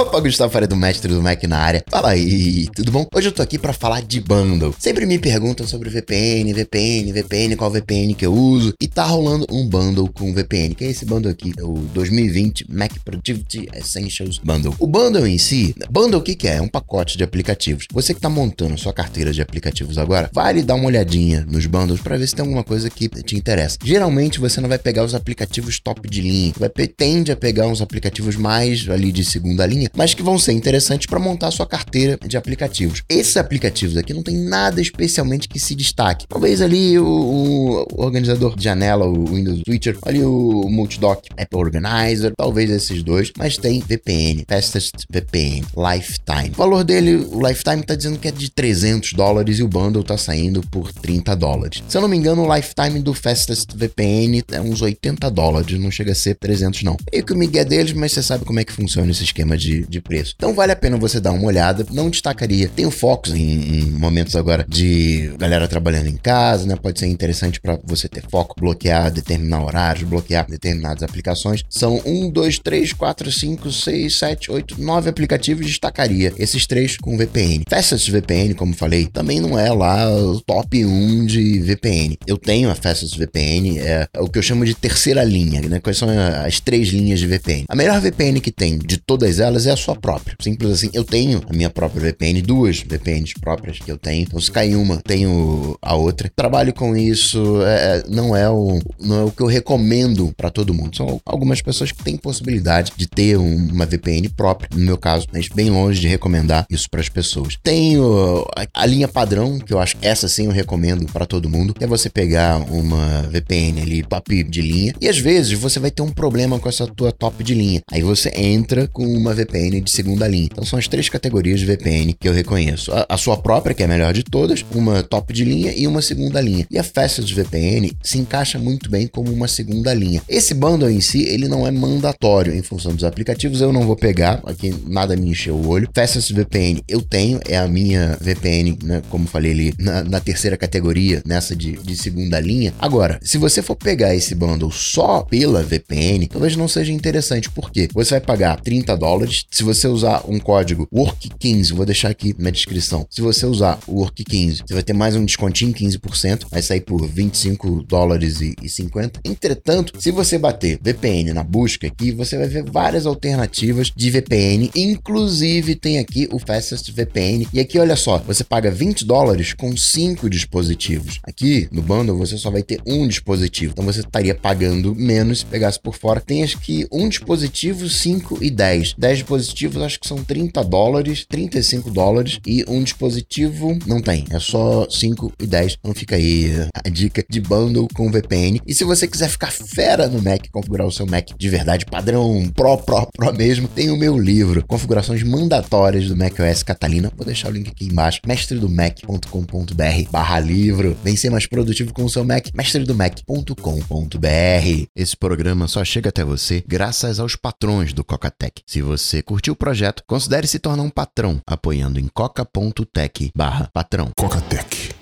Opa, Gustavo Faria do Mestre do Mac na área. Fala aí, tudo bom? Hoje eu tô aqui para falar de bundle. Sempre me perguntam sobre VPN, VPN, VPN, qual VPN que eu uso. E tá rolando um bundle com VPN, que é esse bundle aqui, o 2020 Mac Productivity Essentials Bundle. O bundle em si, bundle o que, que é? É um pacote de aplicativos. Você que tá montando sua carteira de aplicativos agora, vale dar uma olhadinha nos bundles para ver se tem alguma coisa que te interessa. Geralmente você não vai pegar os aplicativos top de linha, vai tende a pegar uns aplicativos mais ali de segunda linha, mas que vão ser interessantes para montar sua carteira de aplicativos. Esses aplicativos aqui não tem nada especialmente que se destaque. Talvez ali o, o organizador de janela, o Windows Switcher, ali o Multidoc App Organizer, talvez esses dois, mas tem VPN, Fastest VPN, Lifetime. O valor dele, o Lifetime tá dizendo que é de 300 dólares e o bundle tá saindo por 30 dólares. Se eu não me engano, o Lifetime do Fastest VPN é uns 80 dólares, não chega a ser 300 não. E que o Miguel é deles, mas você sabe como é que funciona esse esquema de, de preço. Então vale a pena você dar uma olhada. Não destacaria. Tem focos em, em momentos agora de galera trabalhando em casa, né? Pode ser interessante para você ter foco, bloquear determinados horários, bloquear determinadas aplicações. São um, dois, três, quatro, cinco, seis, sete, oito, nove aplicativos. Destacaria esses três com VPN. Fastest VPN, como falei, também não é lá o top 1 de VPN. Eu tenho a Fastest VPN, é o que eu chamo de terceira linha, né? Quais são as três linhas de VPN? A melhor VPN que tem de todas elas é a sua própria. Simples assim, eu tenho a minha própria VPN, duas VPNs próprias que eu tenho. Então, se cair uma, tenho a outra. Trabalho com isso, é, é não, é o, não é o que eu recomendo para todo mundo. São algumas pessoas que têm possibilidade de ter uma VPN própria, no meu caso, mas bem longe de recomendar isso para as pessoas. Tenho a, a linha padrão, que eu acho que essa sim eu recomendo para todo mundo, é você pegar uma VPN ali top de linha e às vezes você vai ter um problema com essa tua top de linha. Aí você entra com uma VPN de segunda linha. Então são as três categorias de VPN que eu reconheço. A, a sua própria, que é a melhor de todas, uma top de linha e uma segunda linha. E a Fastest VPN se encaixa muito bem como uma segunda linha. Esse bundle em si, ele não é mandatório em função dos aplicativos, eu não vou pegar, aqui nada me encheu o olho. Fastest VPN eu tenho, é a minha VPN, né, como falei ali, na, na terceira categoria, nessa de, de segunda linha. Agora, se você for pegar esse bundle só pela VPN, talvez não seja interessante, porque você vai pagar 30 dólares. Se você usar um código WORK15, vou deixar aqui na descrição. Se você usar o WORK15, você vai ter mais um descontinho, 15%, vai sair por 25 dólares e, e 50. Entretanto, se você bater VPN na busca aqui, você vai ver várias alternativas de VPN, inclusive tem aqui o Fastest VPN. E aqui, olha só, você paga 20 dólares com 5 dispositivos. Aqui no bundle você só vai ter um dispositivo, então você estaria pagando menos se pegasse por fora. Tem acho que um dispositivo, 5 e 10. 10 dispositivos acho que são 30 dólares, 35 dólares e um dispositivo não tem, é só 5 e 10. Então fica aí a dica de bundle com VPN. E se você quiser ficar fera no Mac, configurar o seu Mac de verdade, padrão Pro, Pro, Pro mesmo, tem o meu livro, Configurações Mandatórias do macOS Catalina. Vou deixar o link aqui embaixo, mestredomac.com.br barra livro. Vem ser mais produtivo com o seu Mac, mestredomac.com.br. Esse programa só chega até você graças aos patrões do Cocatec. Se você curtiu o projeto, considere se tornar um patrão apoiando em coca.tech barra patrão. Cocatec